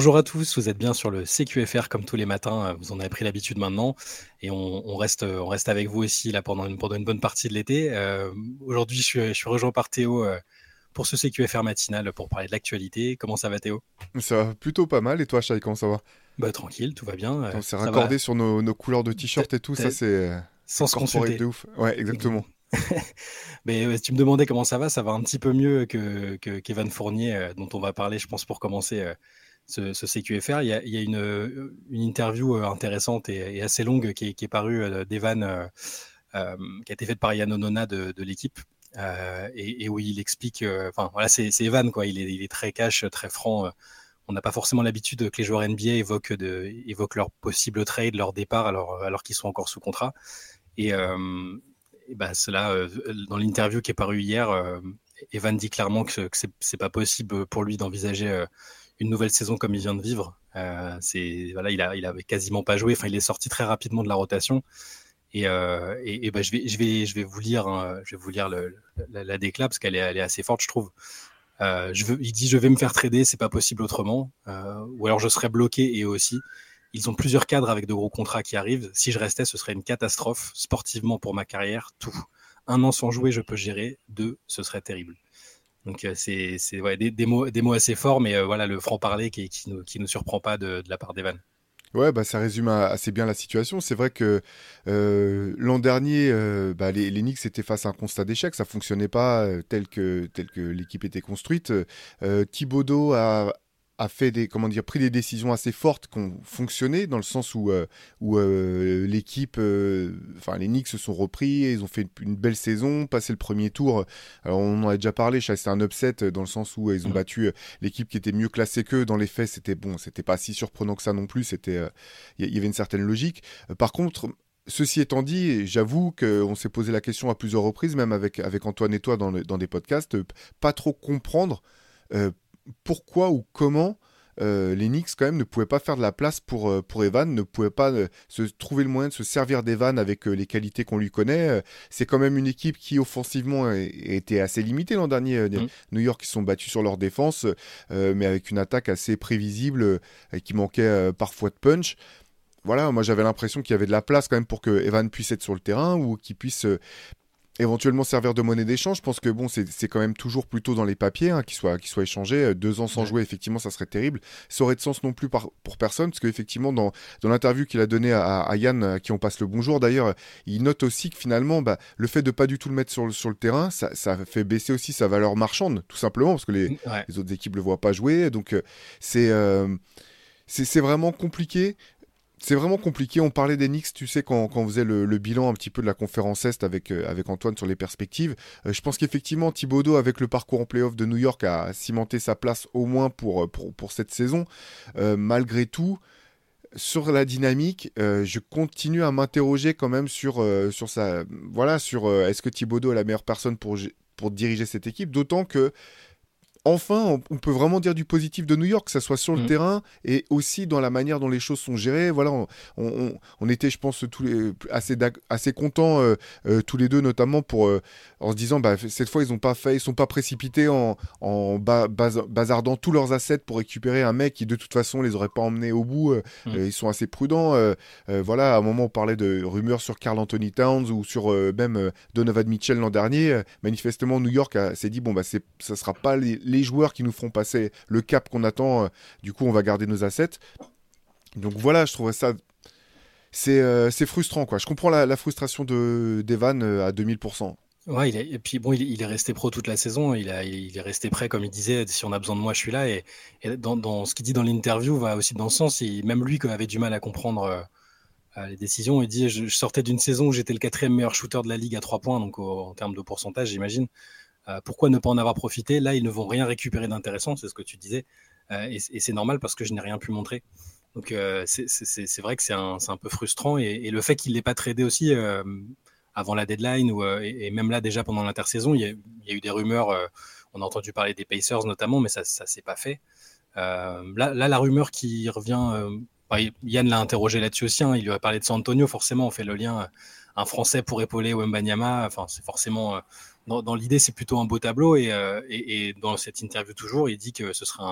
Bonjour à tous, vous êtes bien sur le CQFR comme tous les matins, vous en avez pris l'habitude maintenant et on, reste, on reste avec vous aussi là pendant une, pendant une bonne partie de l'été. Euh, aujourd'hui, je suis, je suis, rejoint par Théo euh, pour ce CQFR matinal pour parler de l'actualité. Comment ça va Théo? Ça va plutôt pas mal et toi Chai, comment ça va? Bah, Tranquille, tout va bien. On s'est raccordé sur nos, nos, couleurs de t-shirt et tout, ça c'est... Sans se consulter. de ouf. Ouais, exactement. Mais tu me demandais comment ça va, ça va un petit peu mieux que, que qu'Evan Fournier, dont on va parler, je pense, pour commencer ce, CQFR. Il y a, une, une, interview euh, intéressante et, assez longue qui est, parue euh, d'Evan, euh, qui a été faite par Yann Onona de, l'équipe. et, où il explique, enfin voilà, c'est Evan quoi, il est, très cash, très franc. on n'a pas forcément l'habitude que les joueurs NBA évoquent, de, évoquent leur possible trade, leur départ, alors, alors qu'ils sont encore sous contrat. Et, et bah, cela, dans l'interview qui est parue hier, Evan dit clairement que, que c'est pas possible pour lui d'envisager une nouvelle saison comme il vient de vivre. Euh, c'est voilà, il a, il avait quasiment pas joué. Enfin, il est sorti très rapidement de la rotation. Et, euh, et, bah, je vais, je vais, je vais vous lire, hein, je vais vous lire la, la, parce qu'elle est, elle est assez forte, je trouve. Euh, je veux, il dit, je vais me faire trader, c'est pas possible autrement. Ou alors je serais bloqué et aussi. Ils ont plusieurs cadres avec de gros contrats qui arrivent. Si je restais, ce serait une catastrophe sportivement pour ma carrière. Tout. Un an sans jouer, je peux gérer. Deux, ce serait terrible. Donc euh, c'est ouais, des, des, mots, des mots assez forts, mais euh, voilà le franc-parler qui, qui, nous, surprend pas de, la part d'Evan. Ouais, bah, ça résume assez bien la situation. C'est vrai que euh, l'an dernier, bah, les, les, Knicks étaient face à un constat d'échec. Ça fonctionnait pas tel que, tel que l'équipe était construite. Euh, Thibodeau a, a fait des comment dire pris des décisions assez fortes qui ont fonctionné dans le sens où euh, où euh, l'équipe euh, enfin les Knicks se sont repris ils ont fait une, belle saison passé le premier tour. Alors on en a déjà parlé c'est un upset dans le sens où ils ont mmh. battu l'équipe qui était mieux classée qu'eux. Dans les faits c'était bon c'était pas si surprenant que ça non plus c'était il y, avait une certaine logique. Par contre Ceci étant dit, j'avoue qu'on s'est posé la question à plusieurs reprises, même avec, avec Antoine et toi dans, le, dans des podcasts, pas trop comprendre pourquoi ou comment euh, les Knicks quand même ne pouvaient pas faire de la place pour, euh, pour Evan, ne pouvaient pas euh, se trouver le moyen de se servir d'Evan avec les qualités qu'on lui connaît. c'est quand même une équipe qui offensivement était assez limitée l'an dernier. Mm. New York ils sont battus sur leur défense, mais avec une attaque assez prévisible qui manquait parfois de punch. Voilà, moi j'avais l'impression qu'il y avait de la place quand même pour que Evan puisse être sur le terrain ou qu'il puisse éventuellement servir de monnaie d'échange. Je pense que bon, c'est quand même toujours plutôt dans les papiers hein, qu'il soit, qu soit échangé. Euh, deux ans sans jouer, effectivement, ça serait terrible. Ça aurait de sens non plus par, pour personne, parce qu'effectivement, dans, dans l'interview qu'il a donnée à, à, Yann, à qui on passe le bonjour d'ailleurs, il note aussi que finalement, bah, le fait de pas du tout le mettre sur, sur le terrain, ça, ça fait baisser aussi sa valeur marchande, tout simplement, parce que les, les autres équipes le voient pas jouer. Donc, euh, c'est. Euh, c'est vraiment compliqué c'est vraiment compliqué. On parlait des Knicks, tu sais, quand, quand on faisait le, bilan un petit peu de la conférence Est avec, euh, avec Antoine sur les perspectives. Euh, je pense qu'effectivement, Thibodeau, avec le parcours en playoff de New York, a cimenté sa place au moins pour, euh, pour, pour cette saison. malgré tout, sur la dynamique, je continue à m'interroger quand même sur, sur. Voilà, sur est-ce que Thibodeau est la meilleure personne pour, pour diriger cette équipe? D'autant que enfin, on, peut vraiment dire du positif de New York, que ça soit sur le mm. terrain et aussi dans la manière dont les choses sont gérées. Voilà, on, était, je pense, tous les, assez, assez contents, euh, euh, tous les deux, notamment pour, euh, en se disant, bah, cette fois, ils ont pas fait, ils sont pas précipités en, en bazardant tous leurs assets pour récupérer un mec qui, de toute façon, les aurait pas emmenés au bout. Mm. ils sont assez prudents. voilà, à un moment, on parlait de rumeurs sur Carl Anthony Towns ou sur même Donovan Mitchell l'an dernier. manifestement, New York s'est dit, bon, bah, ça sera pas les les joueurs qui nous feront passer le cap qu'on attend. Euh, du coup, on va garder nos assets. Donc voilà, je trouverais ça. C'est euh, frustrant, quoi. Je comprends la, frustration de d'Evan euh, à 2000%. Ouais, il et puis bon, il, est resté pro toute la saison. Il, il est resté prêt, comme il disait. Si on a besoin de moi, je suis là. Et, dans, ce qu'il dit dans l'interview va aussi dans ce sens. même lui, qui avait du mal à comprendre les décisions, il dit je, sortais d'une saison où j'étais le quatrième meilleur shooter de la ligue à trois points, donc en termes de pourcentage, j'imagine. Euh, pourquoi ne pas en avoir profité? Là, ils ne vont rien récupérer d'intéressant, c'est ce que tu disais. Euh, et, c'est normal parce que je n'ai rien pu montrer. Donc euh, c'est vrai que c'est un, peu frustrant. Et, le fait qu'il l'ait pas tradé aussi avant la deadline, ou, et, même là déjà pendant l'intersaison, il, y, a eu des rumeurs. on a entendu parler des Pacers notamment, mais ça ne s'est pas fait. là, là, la rumeur qui revient, bah, Yann l'a interrogé là-dessus aussi, hein, il lui a parlé de San Antonio, forcément on fait le lien, un Français pour épauler Wembanyama, enfin c'est forcément dans, l'idée, c'est plutôt un beau tableau. Euh, et, dans cette interview toujours, il dit que ce serait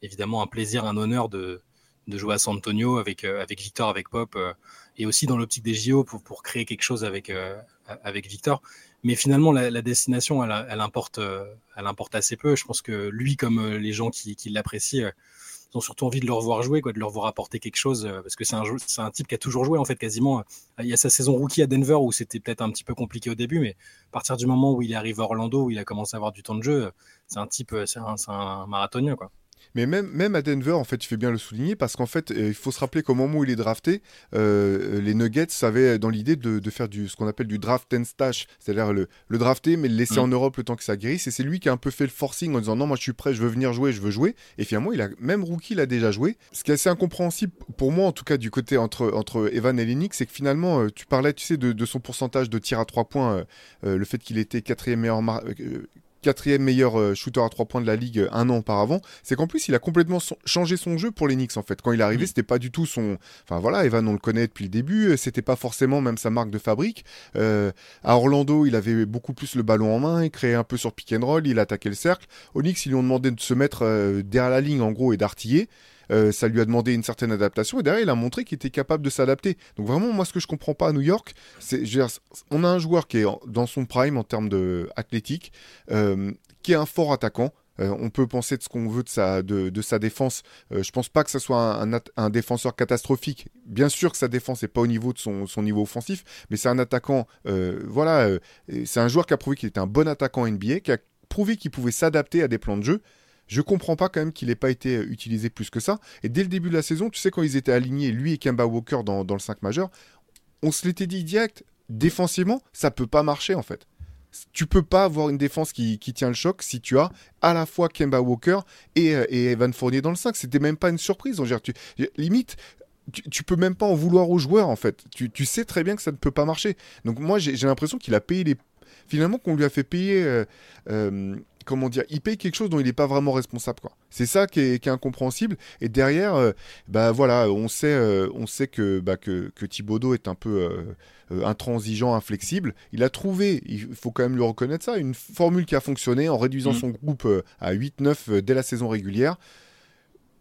évidemment un plaisir, un honneur de, jouer à San Antonio avec, avec Victor, avec Pop, et aussi dans l'optique des JO pour, créer quelque chose avec, Victor. Mais finalement, la, destination, elle, elle, importe, assez peu. Je pense que lui, comme les gens qui l'apprécient, ont surtout envie de le revoir jouer, quoi, de le revoir apporter quelque chose, euh, parce que c'est un, c'est un type qui a toujours joué en fait quasiment. Euh, il y a sa saison rookie à Denver où c'était peut-être un petit peu compliqué au début, mais à partir du moment où il arrive à Orlando, où il a commencé à avoir du temps de jeu, c'est un type, c'est un, c'est un marathonien quoi. Mais même, même à Denver, en fait, tu fais bien le souligner, parce qu'en fait, euh, il faut se rappeler qu'au moment où il est drafté, euh, les Nuggets avaient dans l'idée de, de, faire du, ce qu'on appelle du draft and stash, c'est-à-dire le, le, drafter, mais le laisser mm. en Europe le temps que ça guérisse. Et c'est lui qui a un peu fait le forcing en disant non, moi je suis prêt, je veux venir jouer, je veux jouer. Et finalement, il a même rookie, il a déjà joué. Ce qui est assez incompréhensible pour moi, en tout cas, du côté entre, entre Evan et Lennox, c'est que finalement, euh, tu parlais, tu sais, de, de, son pourcentage de tir à 3 points, le fait qu'il était quatrième meilleur quatrième meilleur euh, shooter à trois points de la ligue euh, un an auparavant, c'est qu'en plus il a complètement changé son jeu pour les Knicks en fait. Quand il est arrivé, mm. c'était pas du tout son. Enfin voilà, Evan on le connaît depuis le début, euh, c'était pas forcément même sa marque de fabrique. à Orlando, il avait beaucoup plus le ballon en main, il créait un peu sur pick and roll, il attaquait le cercle. Aux Knicks, ils lui ont demandé de se mettre derrière la ligne en gros et d'artiller. Euh, ça lui a demandé une certaine adaptation et derrière il a montré qu'il était capable de s'adapter. Donc vraiment moi ce que je comprends pas à New York, c'est on a un joueur qui est dans son prime en termes de athlétique, euh, qui est un fort attaquant. Euh, on peut penser de ce qu'on veut de sa, de, sa défense. je pense pas que ce soit un, défenseur catastrophique. Bien sûr que sa défense n'est pas au niveau de son, son niveau offensif, mais c'est un attaquant. voilà, c'est un joueur qui a prouvé qu'il était un bon attaquant NBA, qui a prouvé qu'il pouvait s'adapter à des plans de jeu. Je comprends pas quand même qu'il n'ait pas été euh, utilisé plus que ça. Et dès le début de la saison, tu sais, quand ils étaient alignés, lui et Kemba Walker dans, le 5 majeur, on se l'était dit direct, défensivement, ça peut pas marcher en fait. Tu peux pas avoir une défense qui, tient le choc si tu as à la fois Kemba Walker et, euh, Evan Fournier dans le 5. C'était même pas une surprise. Tu, limite, tu, peux même pas en vouloir aux joueurs en fait. Tu, sais très bien que ça ne peut pas marcher. Donc moi j'ai l'impression qu'il a payé les. Finalement qu'on lui a fait payer. Euh, comment dire, il paye quelque chose dont il n'est pas vraiment responsable. Quoi. C'est ça qui est, incompréhensible. Et derrière, euh, bah voilà, on sait, euh, on sait que, bah, que, que Thibaudot est un peu euh, intransigeant, inflexible. Il a trouvé, il faut quand même lui reconnaître ça, une formule qui a fonctionné en réduisant mm. son groupe à 8-9 dès la saison régulière.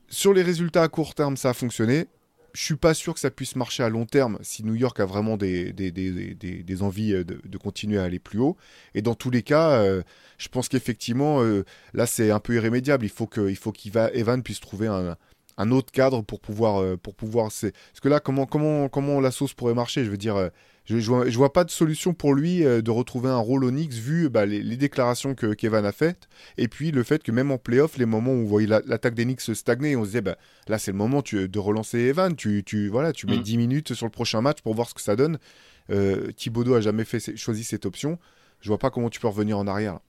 Sur les résultats à court terme, ça a fonctionné je suis pas sûr que ça puisse marcher à long terme si New York a vraiment des, des, des, des envies euh, de, continuer à aller plus haut. Et dans tous les cas, euh, je pense qu'effectivement, euh, là, c'est un peu irrémédiable. Il faut qu'Evan puisse trouver un, un, autre cadre pour pouvoir. pour pouvoir Parce que là, comment, comment, comment la sauce pourrait marcher? Je veux dire, je, je, vois, pas de solution pour lui euh, de retrouver un rôle Onyx vu bah, les, déclarations que Kevin a faites et puis le fait que même en playoff, les moments où on voyait l'attaque d'Enix stagner, on se disait bah, là c'est le moment de relancer Evan. Tu, tu, voilà, tu mets 10 mm. minutes sur le prochain match pour voir ce que ça donne. Euh, Thibaudot a jamais fait, choisi cette option. Je vois pas comment tu peux revenir en arrière.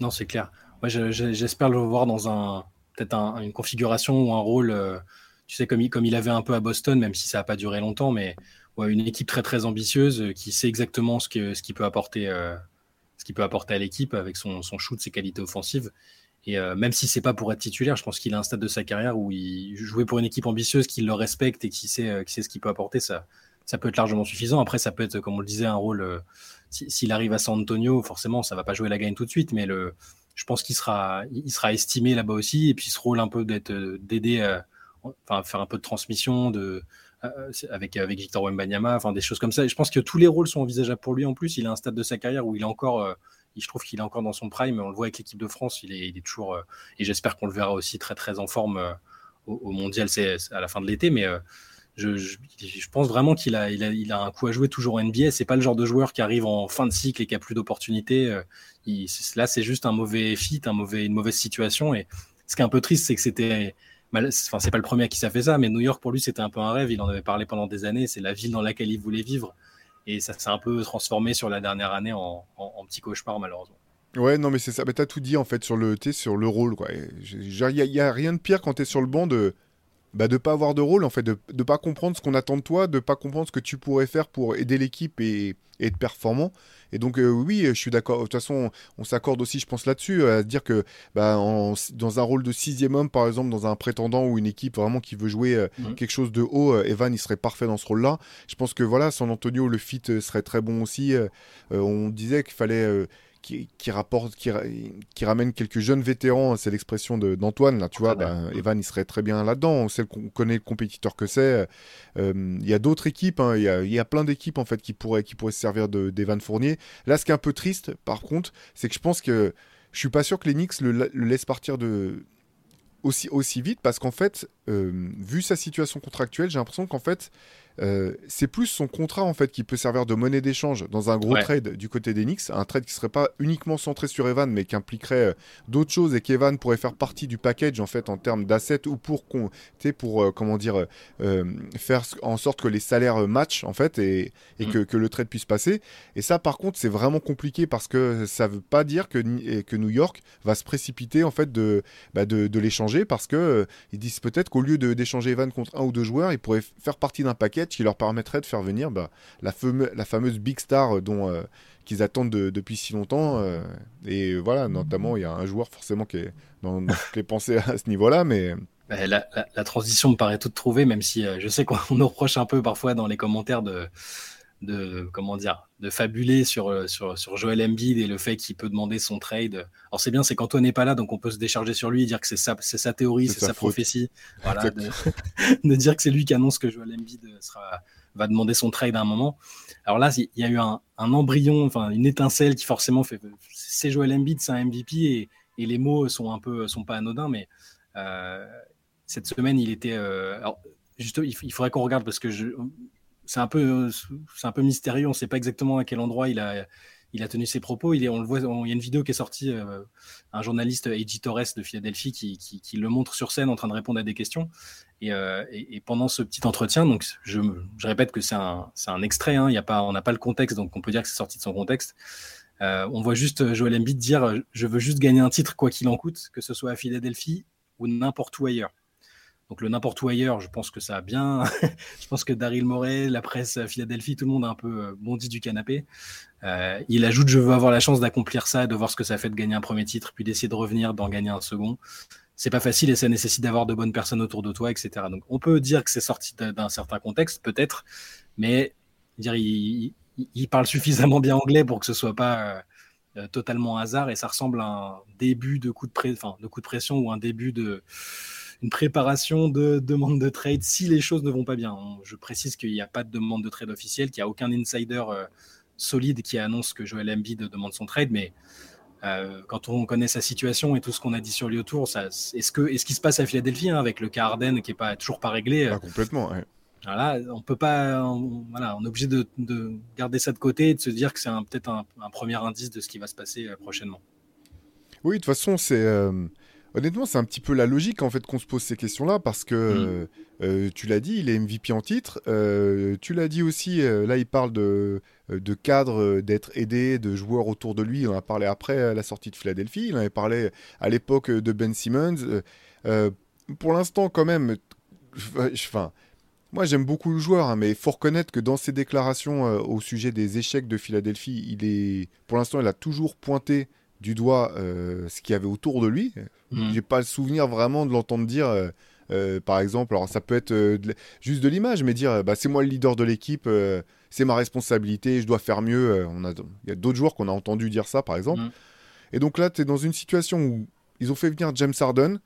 Non, c'est clair. Moi, j'espère le voir dans un peut-être une configuration ou un rôle, euh, tu sais, comme il, comme il avait un peu à Boston, même si ça n'a pas duré longtemps, mais une équipe très très ambitieuse euh, qui sait exactement ce qu'il ce peut apporter euh, ce qu'il peut apporter à l'équipe avec son, son, shoot, ses qualités offensives. Et même si c'est pas pour être titulaire, je pense qu'il a un stade de sa carrière où il jouer pour une équipe ambitieuse qui le respecte et qui sait, qui sait ce qu'il peut apporter, ça, ça peut être largement suffisant. Après, ça peut être, comme on le disait, un rôle. S'il arrive à San Antonio, forcément, ça va pas jouer la gagne tout de suite, mais le, je pense qu'il sera, estimé là-bas aussi. Et puis ce rôle un peu d'être, d'aider, enfin, faire un peu de transmission, de, euh, avec, Victor Wembanyama, enfin des choses comme ça. Je pense que tous les rôles sont envisageables pour lui en plus. Il a un stade de sa carrière où il est encore, euh, je trouve qu'il est encore dans son prime. On le voit avec l'équipe de France, il est, toujours, euh, et j'espère qu'on le verra aussi très très en forme au, mondial, à la fin de l'été. Mais je, pense vraiment qu'il a, il a, un coup à jouer toujours en NBA. C'est pas le genre de joueur qui arrive en fin de cycle et qui a plus d'opportunités. là, c'est juste un mauvais fit, un mauvais, une mauvaise situation. Et ce qui est un peu triste, c'est que c'était enfin c'est pas le premier qui s'est fait ça, mais New York pour lui c'était un peu un rêve. Il en avait parlé pendant des années. C'est la ville dans laquelle il voulait vivre, et ça s'est un peu transformé sur la dernière année en, petit cauchemar malheureusement. Ouais, non, mais c'est ça. Mais t'as tout dit en fait sur le, sur le rôle. Il y, a rien de pire quand t'es sur le banc de, bah, de pas avoir de rôle, en fait, de ne pas comprendre ce qu'on attend de toi, de pas comprendre ce que tu pourrais faire pour aider l'équipe et, être performant. Et donc, euh, oui, je suis d'accord. De toute façon, on, s'accorde aussi, je pense, là-dessus, à dire que bah, dans un rôle de sixième homme, par exemple, dans un prétendant ou une équipe vraiment qui veut jouer euh, quelque chose de haut, euh, Evan, il serait parfait dans ce rôle-là. Je pense que voilà, San Antonio, le fit serait très bon aussi. on disait qu'il fallait qui, rapporte, qui, qui, ramène quelques jeunes vétérans, c'est l'expression d'Antoine, là, tu vois, ben, Evan, il serait très bien là-dedans. On sait qu'on connaît le compétiteur que c'est. Euh, il y a d'autres équipes, hein, il y, a, y, a, plein d'équipes, en fait, qui pourraient, qui pourraient se servir d'Evan Fournier. Là, ce qui est un peu triste, par contre, c'est que je pense que je suis pas sûr que les Knicks le, le laissent partir de, aussi, aussi vite parce qu'en fait, euh, vu sa situation contractuelle, j'ai l'impression qu'en fait, euh, c'est plus son contrat en fait qui peut servir de monnaie d'échange dans un gros trade du côté des Knicks, un trade qui serait pas uniquement centré sur Evan mais qui impliquerait euh, d'autres choses et qu'Evan pourrait faire partie du package en fait en termes d'assets ou pour pour euh, comment dire faire en sorte que les salaires matchent en fait et, et mm. que, que, le trade puisse passer. Et ça par contre c'est vraiment compliqué parce que ça veut pas dire que, que New York va se précipiter en fait de, bah, de, de l'échanger parce que ils disent peut-être qu'au lieu d'échanger Evan contre un ou deux joueurs, il pourrait faire partie d'un package qui leur permettrait de faire venir bah, la, fameuse big star euh, dont euh, qu'ils attendent depuis si longtemps. Euh, et voilà, notamment, il y a un joueur forcément qui est dans, à ce niveau-là, mais. Bah, la, la, transition me paraît toute trouvée, même si je sais qu'on nous reproche un peu parfois dans les commentaires de, de comment dire de fabuler sur, euh, sur, sur Joel Embiid et le fait qu'il peut demander son trade. Alors c'est bien, c'est quand on n'est pas là, donc on peut se décharger sur lui et dire que c'est sa, c'est sa théorie, c'est sa, prophétie. Voilà, de, dire que c'est lui qui annonce que Joel Embiid sera, va demander son trade à un moment. Alors là, il y a eu un, un embryon, enfin une étincelle qui forcément fait. C'est Joel Embiid, c'est un MVP et, et, les mots sont un peu sont pas anodins, mais euh, cette semaine il était. Euh, alors, juste, il faudrait qu'on regarde parce que je, c'est un peu, c'est un peu mystérieux. On ne sait pas exactement à quel endroit il a, il a tenu ses propos. Il est, on le voit, il y a une vidéo qui est sortie, euh, un journaliste, Eiji Torres de Philadelphie, qui, qui, le montre sur scène en train de répondre à des questions. Et, euh, pendant ce petit entretien, donc je, je répète que c'est un, un extrait. Hein, y a pas, on n'a pas le contexte, donc on peut dire que c'est sorti de son contexte. Euh, on voit juste Joel Embiid dire Je veux juste gagner un titre, quoi qu'il en coûte, que ce soit à Philadelphie ou n'importe où ailleurs. Donc le n'importe où ailleurs, je pense que ça a bien. je pense que Daryl Morey, la presse à Philadelphie, tout le monde a un peu euh, bondi du canapé. Euh, il ajoute je veux avoir la chance d'accomplir ça, de voir ce que ça fait de gagner un premier titre, puis d'essayer de revenir, d'en gagner un second. C'est pas facile et ça nécessite d'avoir de bonnes personnes autour de toi, etc. Donc on peut dire que c'est sorti d'un certain contexte, peut-être, mais dire il, parle suffisamment bien anglais pour que ce soit pas euh, totalement hasard et ça ressemble à un début de coup de, de coup de pression ou un début de une préparation de demande de trade si les choses ne vont pas bien. Je précise qu'il n'y a pas de demande de trade officielle, qu'il n'y a aucun insider euh, solide qui annonce que Joel Embiid demande son trade, mais euh, quand on connaît sa situation et tout ce qu'on a dit sur lui autour, est-ce que est-ce qui se passe à Philadelphie hein, avec le cas Arden qui est pas toujours pas réglé euh, Complètement. Voilà, on peut pas, voilà, on est obligé de, garder ça de côté et de se dire que c'est peut-être un, premier indice de ce qui va se passer prochainement. Oui, de toute façon, c'est Honnêtement, c'est un petit peu la logique en fait qu'on se pose ces questions-là parce que mm. euh, euh, tu l'as dit, il est MVP en titre. Euh, tu l'as dit aussi, là il parle de, de cadre, d'être aidé, de joueurs autour de lui. Il en a parlé après la sortie de Philadelphie. Il en avait parlé à l'époque de Ben Simmons. pour l'instant, quand même, enfin. Moi, j'aime beaucoup le joueur, hein, mais il faut reconnaître que dans ses déclarations au sujet des échecs de Philadelphie, il est, pour l'instant, il a toujours pointé du doigt euh, ce qu'il y avait autour de lui. Mm. J'ai pas le souvenir vraiment de l'entendre dire. Euh, euh, par exemple, alors ça peut être juste de l'image, mais dire bah, c'est moi le leader de l'équipe, c'est ma responsabilité, je dois faire mieux. on a, il y a d'autres joueurs qu'on a entendu dire ça, par exemple. Mm. Et donc là, tu es dans une situation où ils ont fait venir James Harden.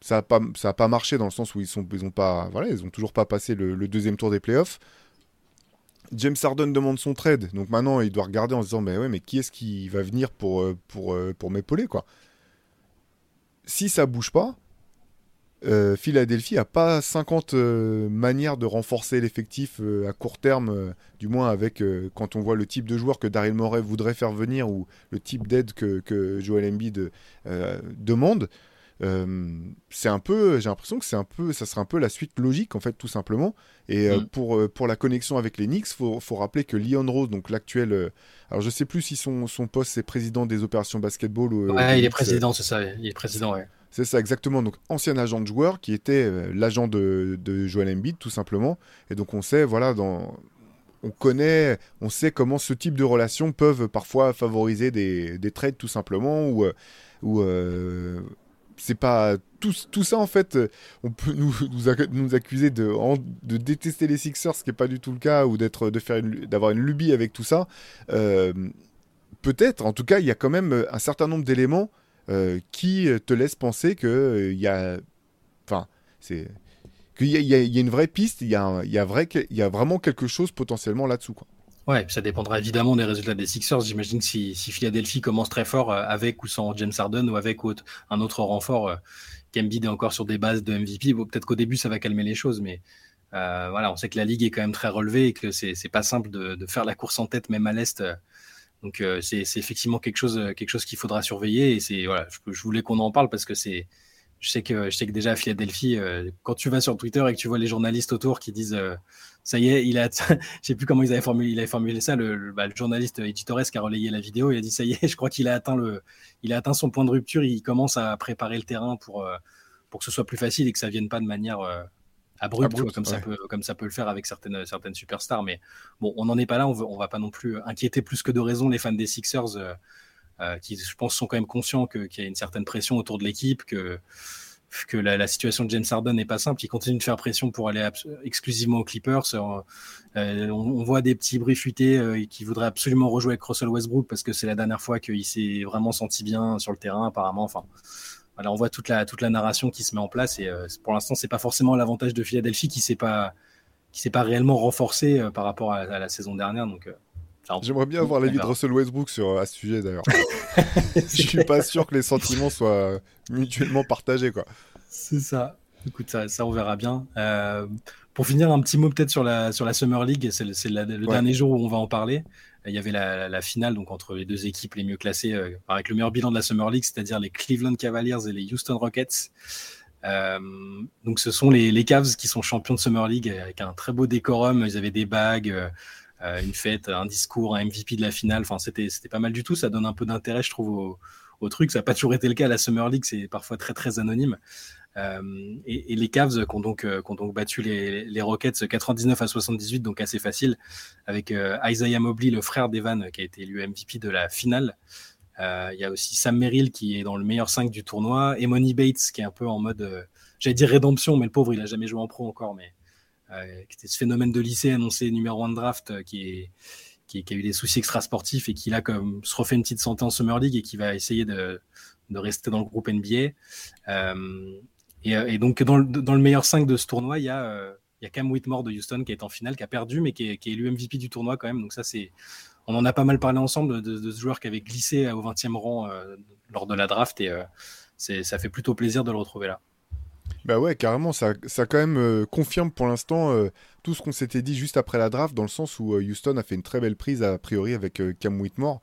Ça n'a pas, ça a pas marché dans le sens où ils sont, ils ont pas, voilà, ils ont toujours pas passé le, le deuxième tour des playoffs. James Harden demande son trade, donc maintenant il doit regarder en se disant mais ouais mais qui est-ce qui va venir pour euh, pour euh, pour m'épauler quoi? Si ça bouge pas, euh, Philadelphie a pas 50 manières de renforcer l'effectif à court terme, du moins avec quand on voit le type de joueur que Daryl Morey voudrait faire venir ou le type d'aide que, que Joel Embiid demande. Euh, c'est un peu, j'ai l'impression que c'est un peu, ça serait un peu la suite logique en fait, tout simplement. Et euh, mm. pour, euh, pour la connexion avec les Knicks, faut, faut rappeler que Leon Rose, donc l'actuel, alors je sais plus si son, son poste c'est président des opérations basketball ou. Ouais, il est président, c'est ça, il est président, ouais. C'est ça, exactement. Donc, ancien agent de joueur qui était l'agent de, de Joel Embiid, tout simplement. Et donc, on sait, voilà, dans, on connaît, on sait comment ce type de relations peuvent parfois favoriser des, des trades tout simplement ou, ou c'est pas tout, ça en fait on peut nous, nous, accuser de, de, détester les Sixers ce qui est pas du tout le cas ou d'être de faire d'avoir une lubie avec tout ça euh, peut-être, en tout cas, il y a quand même un certain nombre d'éléments qui te laissent penser que il y a, enfin, c'est qu'il y, a une vraie piste, il y a, il y a, vrai, il y a vraiment quelque chose potentiellement là-dessous, quoi. Ouais, ça dépendra évidemment des résultats des Sixers. J'imagine que si, si, Philadelphie commence très fort euh, avec ou sans James Harden ou avec un autre renfort, euh, qu'Embiid est encore sur des bases de MVP, peut-être qu'au début ça va calmer les choses, mais euh, voilà, on sait que la ligue est quand même très relevée et que c'est pas simple de, de, faire la course en tête même à l'est. Donc c'est effectivement quelque chose, quelque chose qu'il faudra surveiller et c'est voilà, je, je voulais qu'on en parle parce que c'est je sais que je sais que déjà à Philadelphie, quand tu vas sur Twitter et que tu vois les journalistes autour qui disent ça y est, il a, je sais plus comment ils avaient formulé, il avait formulé ça, le, bah, journaliste Eddie Torres qui a relayé la vidéo, il a dit ça y est, je crois qu'il a atteint le, il a atteint son point de rupture, il commence à préparer le terrain pour, euh, pour que ce soit plus facile et que ça vienne pas de manière euh, abrupte, comme ça peut, comme ça peut le faire avec certaines, certaines superstars. Mais bon, on n'en est pas là, on, veut, on va pas non plus inquiéter plus que de raison les fans des Sixers, euh, qui, je pense, sont quand même conscients qu'il y a une certaine pression autour de l'équipe, que que la, situation de James Harden n'est pas simple. Il continue de faire pression pour aller exclusivement aux Clippers. Euh, euh, on, voit des petits bruits fuités euh, qui voudraient absolument rejouer avec Russell Westbrook parce que c'est la dernière fois qu'il s'est vraiment senti bien sur le terrain, apparemment. Enfin, voilà, on voit toute la, toute la narration qui se met en place et pour l'instant, c'est pas forcément l'avantage de Philadelphie qui s'est pas s'est pas réellement renforcé par rapport à, la saison dernière. Donc J'aimerais bien avoir l'avis de Russell Westbrook sur, à ce sujet d'ailleurs. Je suis pas sûr que les sentiments soient mutuellement partagés. quoi. C'est ça. Écoute, ça, ça, on verra bien. Euh, pour finir, un petit mot peut-être sur la, sur la Summer League. C'est le, dernier jour où on va en parler. Il y avait la, finale donc entre les deux équipes les mieux classées euh, avec le meilleur bilan de la Summer League, c'est-à-dire les Cleveland Cavaliers et les Houston Rockets. Euh, donc ce sont les, les, Cavs qui sont champions de Summer League avec un très beau décorum. Ils avaient des bagues. Euh, une fête, un discours, un MVP de la finale. Enfin, c'était pas mal du tout. Ça donne un peu d'intérêt, je trouve, au, truc. Ça n'a pas toujours été le cas à la Summer League. C'est parfois très très anonyme. Euh, et, les Cavs qui ont donc, euh, ont donc battu les, Rockets 99 à 78, donc assez facile, avec Isaiah Mobley, le frère d'Evan, qui a été élu MVP de la finale. Il y a aussi Sam Merrill qui est dans le meilleur 5 du tournoi, et Money Bates qui est un peu en mode, j'allais dire rédemption, mais le pauvre il a jamais joué en pro encore, mais qui était ce phénomène de lycée annoncé numéro 1 de draft euh, qui a eu des soucis extrasportifs et qui là comme se refait une petite santé en Summer League et qui va essayer de, rester dans le groupe NBA. Euh, et, donc dans le, meilleur 5 de ce tournoi, il y a, il y a Cam Whitmore de Houston qui est en finale, qui a perdu, mais qui est, qui élu MVP du tournoi quand même. Donc ça c'est, on en a pas mal parlé ensemble de, ce joueur qui avait glissé au 20e rang lors de la draft et ça fait plutôt plaisir de le retrouver là. Bah ouais, carrément, ça, ça quand même euh, confirme pour l'instant euh, tout ce qu'on s'était dit juste après la draft, dans le sens où euh, Houston a fait une très belle prise a priori avec Cam Whitmore.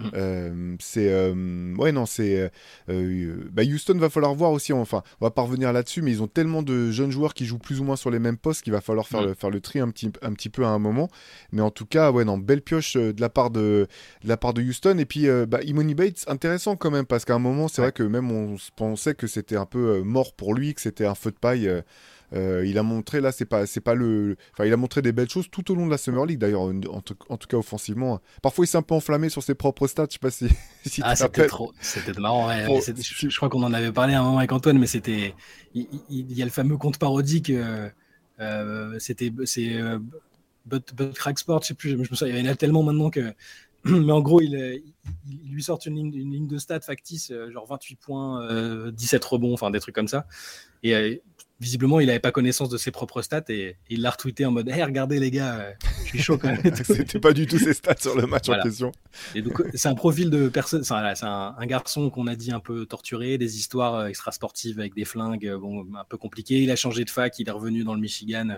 Mm. Euh, c'est euh, ouais non c'est euh, bah Houston va falloir voir aussi enfin on va pas revenir là-dessus mais ils ont tellement de jeunes joueurs qui jouent plus ou moins sur les mêmes postes qu'il va falloir faire, mm. le, faire le tri un petit, un petit peu à un moment mais en tout cas ouais non belle pioche de la part de, de la part de Houston et puis bah, Imoni Bates intéressant quand même parce qu'à un moment c'est vrai que même on pensait que c'était un peu mort pour lui que c'était un feu de paille euh, il a montré là, c'est pas, c'est pas le, enfin, il a montré des belles choses tout au long de la Summer League d'ailleurs, en, tout cas offensivement. Parfois, il s'est un peu enflammé sur ses propres stats. Je sais pas si. si ah, c'était trop, c'était marrant. je, crois qu'on en avait parlé un moment avec Antoine, mais c'était, il, y a le fameux compte parodique. Euh, euh, c'était, c'est But, But, Crack Sport, je sais plus, je me souviens, il y en a tellement maintenant que. Mais en gros, il, il, lui sort une ligne, une ligne, de stats factice, genre 28 points, 17 rebonds, enfin des trucs comme ça. Et visiblement, il n'avait pas connaissance de ses propres stats et il l'a retweeté en mode Hey, regardez les gars, euh, je suis chaud quand même. C'était pas du tout ses stats sur le match en question. Et donc, c'est un profil de personne, c'est un, garçon qu'on a dit un peu torturé, des histoires euh, extra-sportives avec des flingues, euh, bon, un peu compliquées. Il a changé de fac, il est revenu dans le Michigan.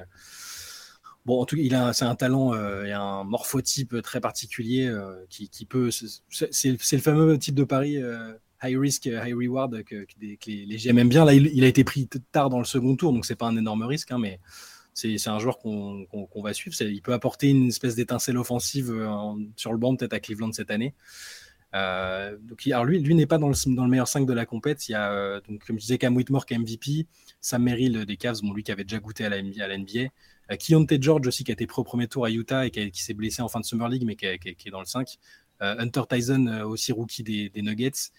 Bon, en tout cas, il a, c'est un talent et un morphotype très particulier qui, qui, peut. C'est, le fameux type de pari high risk, high reward que, les, GM aiment bien. Là, il, a été pris tard dans le second tour, donc c'est pas un énorme risque, hein, mais c'est un joueur qu'on va suivre. Il peut apporter une espèce d'étincelle offensive euh, sur le banc, peut-être à Cleveland cette année. Euh, alors lui, lui n'est pas dans le, meilleur 5 de la compète. Il y a, euh, donc, comme je disais, Cam Whitmore qui est MVP, Sam Merrill des Cavs, bon, lui qui avait déjà goûté à la, à la NBA, George aussi qui a été pris au premier tour à Utah et qui, s'est blessé en fin de Summer League, mais qui, qui est dans le 5. Euh, Hunter Tyson, euh, aussi rookie des, Nuggets,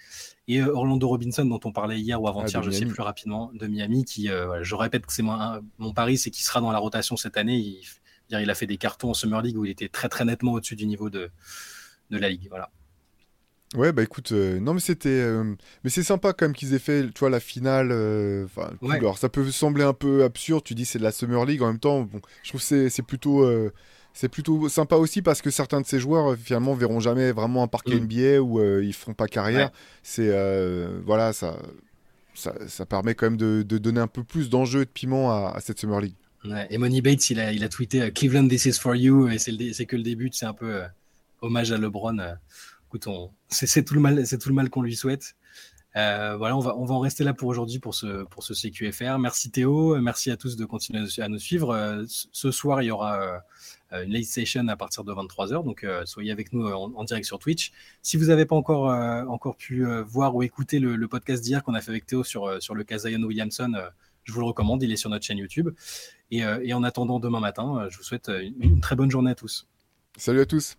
et euh, Orlando Robinson, dont on parlait hier ou avant-hier, ah, je sais plus rapidement, de Miami, qui, je répète que c'est mon, mon pari, c'est qu'il sera dans la rotation cette année. Il, il a fait des cartons en Summer League où il était très très nettement au-dessus du niveau de, de la ligue. Voilà. Ouais, bah écoute, euh, non mais c'était, euh, mais c'est sympa quand même qu'ils aient fait, tu vois, la finale. euh, Ouais. alors ça peut sembler un peu absurde, tu dis c'est de la Summer League, en même temps, bon, je trouve que c'est c'est plutôt, c'est plutôt sympa aussi parce que certains de ces joueurs euh, finalement verront jamais vraiment un parquet Mm. NBA où euh, ils feront pas carrière. Ouais. C'est, euh, voilà, ça, ça, ça permet quand même de, de donner un peu plus d'enjeu et de piment à, à cette Summer League. Ouais, et Money Bates, il a, il a tweeté euh, Cleveland, this is for you, et c'est que le début, c'est un peu euh, hommage à LeBron. écoute, on- c'est tout le mal, c'est tout le mal qu'on lui souhaite. Euh, voilà, on va, on va en rester là pour aujourd'hui pour ce, pour ce CQFR. Merci Théo, merci à tous de continuer à nous- suivre. Ce soir, il y aura une late session à partir de 23h, donc euh, soyez avec nous euh, en, direct sur Twitch. Si vous n'avez pas encore, euh, encore pu euh, voir ou écouter le, podcast d'hier qu'on a fait avec Théo sur, euh, sur le cas Zion Williamson, euh, je vous le recommande, il est sur notre chaîne YouTube. Et, euh, en attendant demain matin, euh, je vous souhaite euh, une très bonne journée à tous. Salut à tous!